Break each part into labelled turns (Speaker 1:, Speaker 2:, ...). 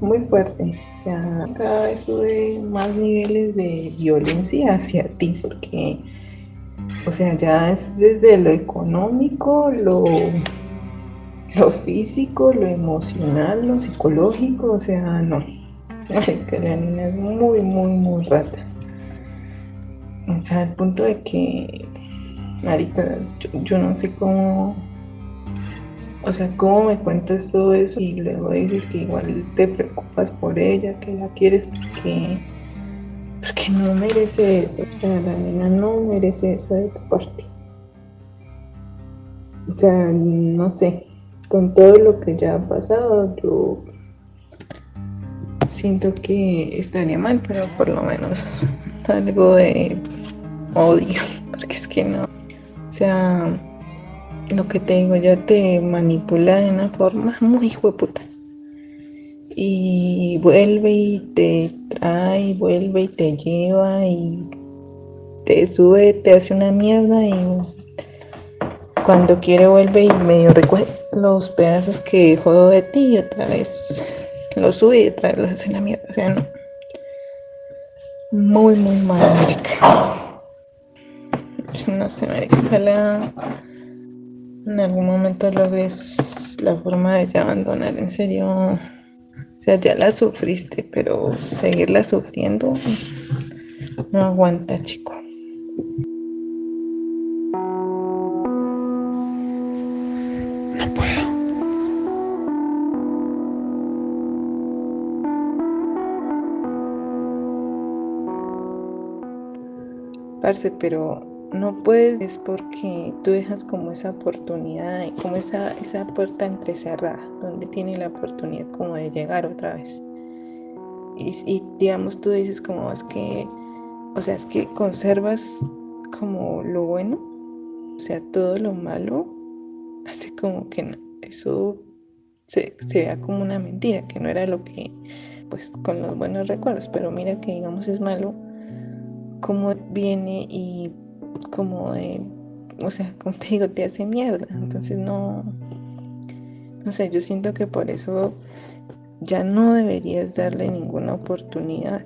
Speaker 1: Muy fuerte. O sea, cada vez sube más niveles de violencia hacia ti, porque, o sea, ya es desde lo económico, lo, lo físico, lo emocional, lo psicológico, o sea, no. Ay, que la niña es muy, muy, muy rata. O sea, al punto de que, marica, yo no sé cómo o sea, ¿cómo me cuentas todo eso y luego dices que igual te preocupas por ella, que la quieres porque, porque no merece eso? O sea, la niña no merece eso de tu parte. O sea, no sé, con todo lo que ya ha pasado, yo siento que estaría mal, pero por lo menos algo de odio, porque es que no. O sea, lo que te digo, ya te manipula de una forma muy hueputa. Y vuelve y te trae, vuelve y te lleva y te sube, te hace una mierda y cuando quiere vuelve y medio recoge los pedazos que dejó de ti y otra vez los sube y otra vez los hace una mierda. O sea, no. Muy, muy mal, América. No sé, América. Ojalá en algún momento logres la forma de ya abandonar, en serio, o sea, ya la sufriste, pero seguirla sufriendo no aguanta, chico.
Speaker 2: No puedo.
Speaker 1: Parce, pero no puedes es porque tú dejas como esa oportunidad, como esa, esa puerta entrecerrada, donde tiene la oportunidad como de llegar otra vez. Y, digamos, tú dices como es que, o sea, es que conservas como lo bueno, o sea, todo lo malo, hace como que eso se, se vea como una mentira, que no era lo que, pues, con los buenos recuerdos, pero mira que digamos es malo, como viene y como de, o sea, como te digo, te hace mierda. Entonces no, no sé, yo siento que por eso ya no deberías darle ninguna oportunidad.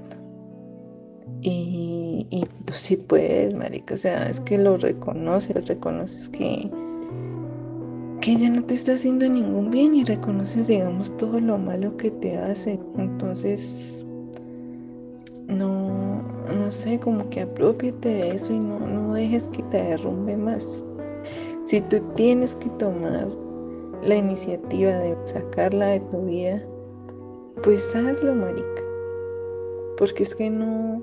Speaker 1: Y, y tú sí puedes, marica, o sea, es que lo reconoces, reconoces que, que ya no te está haciendo ningún bien y reconoces, digamos, todo lo malo que te hace. Entonces, no, no sé, como que apropiate de eso y no, no dejes que te derrumbe más. Si tú tienes que tomar la iniciativa de sacarla de tu vida, pues hazlo, marica. Porque es que no,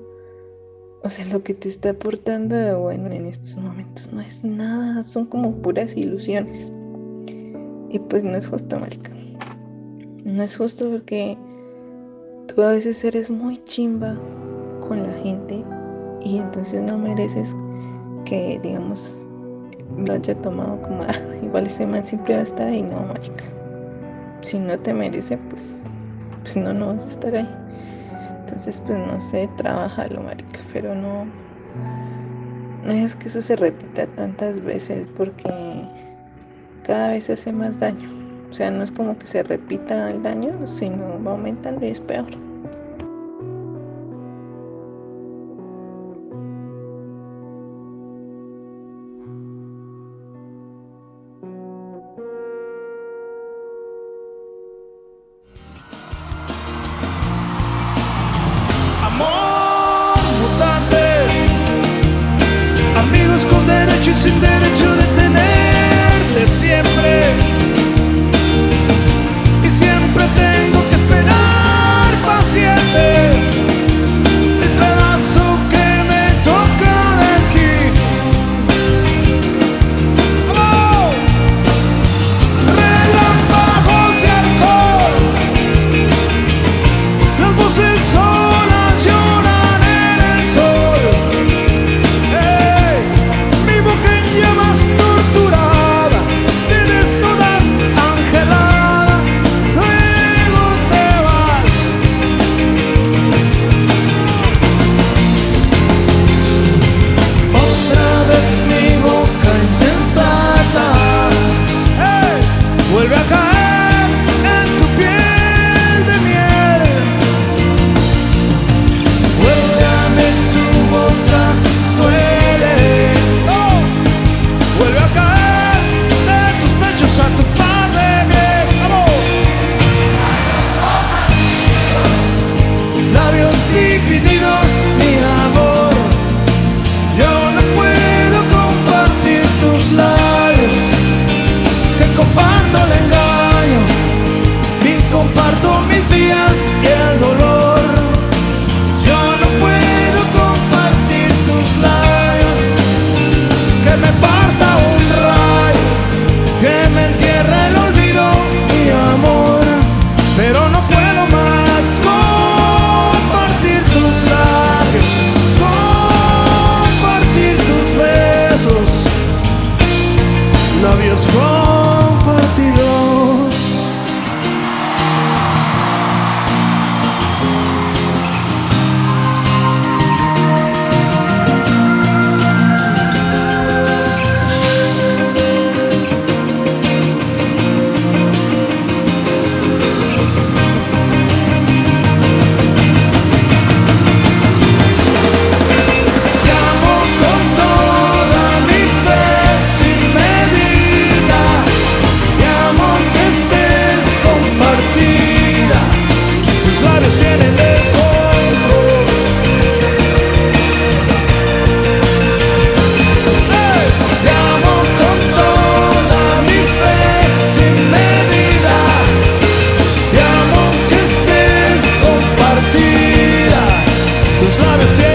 Speaker 1: o sea, lo que te está aportando de bueno en estos momentos no es nada, son como puras ilusiones. Y pues no es justo, marica. No es justo porque tú a veces eres muy chimba con la gente y entonces no mereces que, digamos, lo haya tomado como, ah, igual ese man siempre va a estar ahí, no, marica. Si no te merece, pues, pues no, no vas a estar ahí. Entonces, pues no sé, trabajalo, marica, pero no, no es que eso se repita tantas veces porque cada vez hace más daño. O sea, no es como que se repita el daño, sino va aumentando y es peor.
Speaker 2: chasing that I will rock on. feel strong. understand.